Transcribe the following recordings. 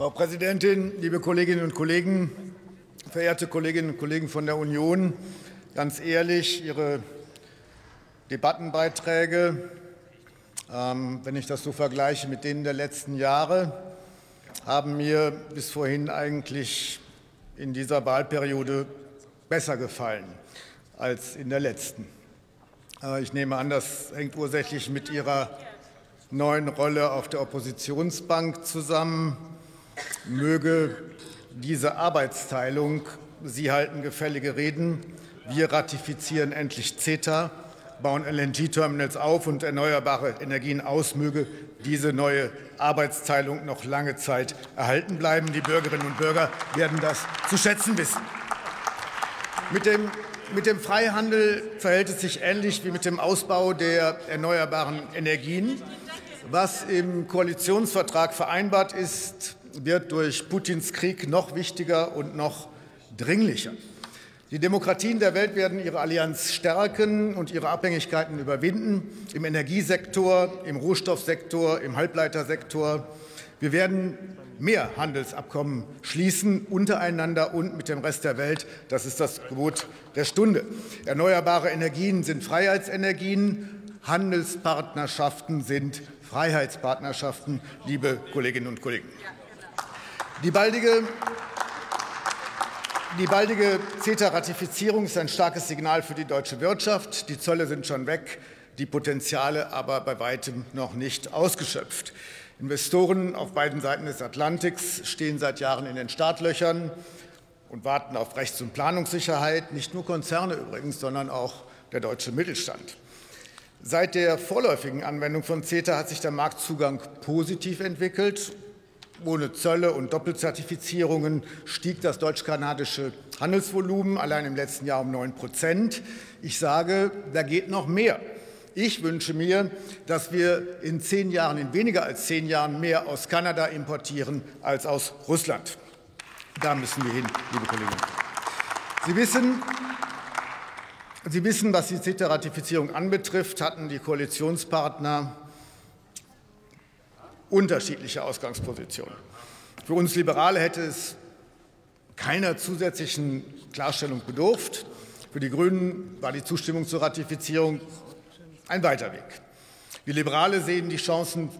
Frau Präsidentin, liebe Kolleginnen und Kollegen, verehrte Kolleginnen und Kollegen von der Union! Ganz ehrlich, Ihre Debattenbeiträge, ähm, wenn ich das so vergleiche mit denen der letzten Jahre, haben mir bis vorhin eigentlich in dieser Wahlperiode besser gefallen als in der letzten. Äh, ich nehme an, das hängt ursächlich mit Ihrer neuen Rolle auf der Oppositionsbank zusammen. Möge diese Arbeitsteilung, Sie halten gefällige Reden, wir ratifizieren endlich CETA, bauen LNG-Terminals auf und erneuerbare Energien aus, möge diese neue Arbeitsteilung noch lange Zeit erhalten bleiben. Die Bürgerinnen und Bürger werden das zu schätzen wissen. Mit dem mit dem Freihandel verhält es sich ähnlich wie mit dem Ausbau der erneuerbaren Energien. Was im Koalitionsvertrag vereinbart ist, wird durch Putins Krieg noch wichtiger und noch dringlicher. Die Demokratien der Welt werden ihre Allianz stärken und ihre Abhängigkeiten überwinden im Energiesektor, im Rohstoffsektor, im Halbleitersektor. Wir werden mehr Handelsabkommen schließen, untereinander und mit dem Rest der Welt. Das ist das Gebot der Stunde. Erneuerbare Energien sind Freiheitsenergien, Handelspartnerschaften sind Freiheitspartnerschaften, liebe Kolleginnen und Kollegen. Die baldige die baldige CETA-Ratifizierung ist ein starkes Signal für die deutsche Wirtschaft. Die Zölle sind schon weg, die Potenziale aber bei weitem noch nicht ausgeschöpft. Investoren auf beiden Seiten des Atlantiks stehen seit Jahren in den Startlöchern und warten auf Rechts- und Planungssicherheit, nicht nur Konzerne übrigens, sondern auch der deutsche Mittelstand. Seit der vorläufigen Anwendung von CETA hat sich der Marktzugang positiv entwickelt. Ohne Zölle und Doppelzertifizierungen stieg das deutsch-kanadische Handelsvolumen allein im letzten Jahr um 9 Prozent. Ich sage, da geht noch mehr. Ich wünsche mir, dass wir in zehn Jahren, in weniger als zehn Jahren, mehr aus Kanada importieren als aus Russland. Da müssen wir hin, liebe Kolleginnen. Sie wissen, Sie wissen, was die CETA-Ratifizierung anbetrifft, hatten die Koalitionspartner unterschiedliche Ausgangspositionen. Für uns Liberale hätte es keiner zusätzlichen Klarstellung bedurft. Für die Grünen war die Zustimmung zur Ratifizierung ein weiter Weg. Wir Liberale sehen die Chancen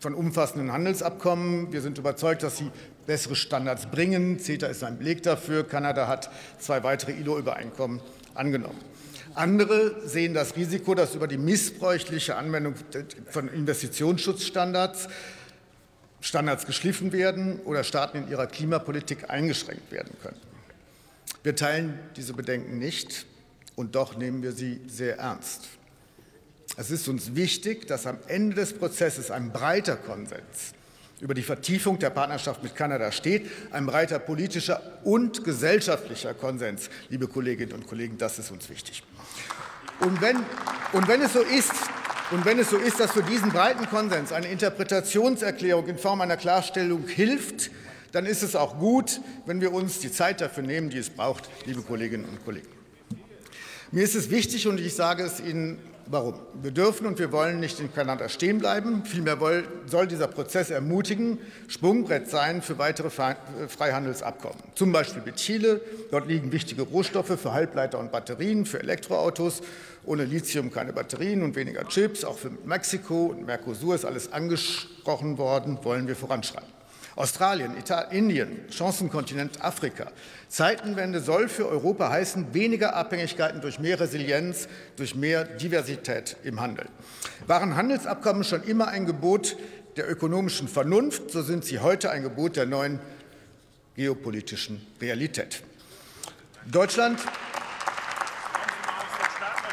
von umfassenden Handelsabkommen. Wir sind überzeugt, dass sie bessere Standards bringen. CETA ist ein Beleg dafür. Kanada hat zwei weitere ILO-Übereinkommen angenommen. Andere sehen das Risiko, dass über die missbräuchliche Anwendung von Investitionsschutzstandards Standards geschliffen werden oder Staaten in ihrer Klimapolitik eingeschränkt werden könnten. Wir teilen diese Bedenken nicht, und doch nehmen wir sie sehr ernst. Es ist uns wichtig, dass am Ende des Prozesses ein breiter Konsens über die Vertiefung der Partnerschaft mit Kanada steht, ein breiter politischer und gesellschaftlicher Konsens. Liebe Kolleginnen und Kollegen, das ist uns wichtig. Und wenn, und wenn es so ist, und wenn es so ist, dass für diesen breiten Konsens eine Interpretationserklärung in Form einer Klarstellung hilft, dann ist es auch gut, wenn wir uns die Zeit dafür nehmen, die es braucht, liebe Kolleginnen und Kollegen. Mir ist es wichtig, und ich sage es Ihnen Warum? Wir dürfen und wir wollen nicht in Kanada stehen bleiben. Vielmehr soll dieser Prozess ermutigen, Sprungbrett sein für weitere Freihandelsabkommen. Zum Beispiel mit Chile. Dort liegen wichtige Rohstoffe für Halbleiter und Batterien, für Elektroautos. Ohne Lithium keine Batterien und weniger Chips. Auch für Mexiko und Mercosur ist alles angesprochen worden. Wollen wir voranschreiten. Australien, Italien, Indien, Chancenkontinent Afrika. Zeitenwende soll für Europa heißen, weniger Abhängigkeiten durch mehr Resilienz, durch mehr Diversität im Handel. Waren Handelsabkommen schon immer ein Gebot der ökonomischen Vernunft, so sind sie heute ein Gebot der neuen geopolitischen Realität. Deutschland,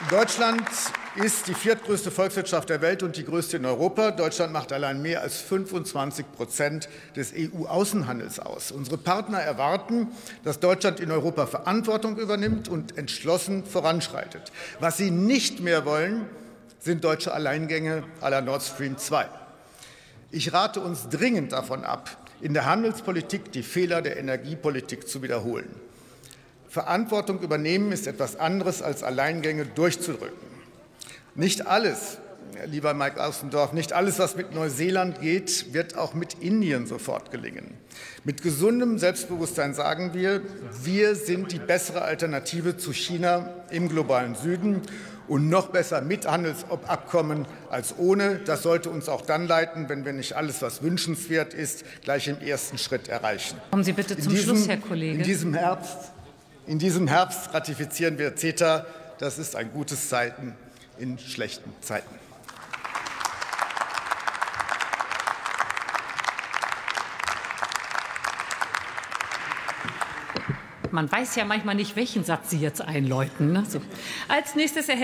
Deutschland ist die viertgrößte Volkswirtschaft der Welt und die größte in Europa. Deutschland macht allein mehr als 25 Prozent des EU-Außenhandels aus. Unsere Partner erwarten, dass Deutschland in Europa Verantwortung übernimmt und entschlossen voranschreitet. Was sie nicht mehr wollen, sind deutsche Alleingänge à la Nord Stream 2. Ich rate uns dringend davon ab, in der Handelspolitik die Fehler der Energiepolitik zu wiederholen. Verantwortung übernehmen ist etwas anderes als Alleingänge durchzudrücken. Nicht alles, lieber Mike Außendorf, nicht alles, was mit Neuseeland geht, wird auch mit Indien sofort gelingen. Mit gesundem Selbstbewusstsein sagen wir, wir sind die bessere Alternative zu China im globalen Süden und noch besser mit Handelsabkommen als ohne. Das sollte uns auch dann leiten, wenn wir nicht alles, was wünschenswert ist, gleich im ersten Schritt erreichen. Kommen Sie bitte zum diesem, Schluss, Herr Kollege. In diesem, Herbst, in diesem Herbst ratifizieren wir CETA. Das ist ein gutes Zeichen in schlechten Zeiten. Man weiß ja manchmal nicht, welchen Satz Sie jetzt einläuten. Ne? Als nächstes erhält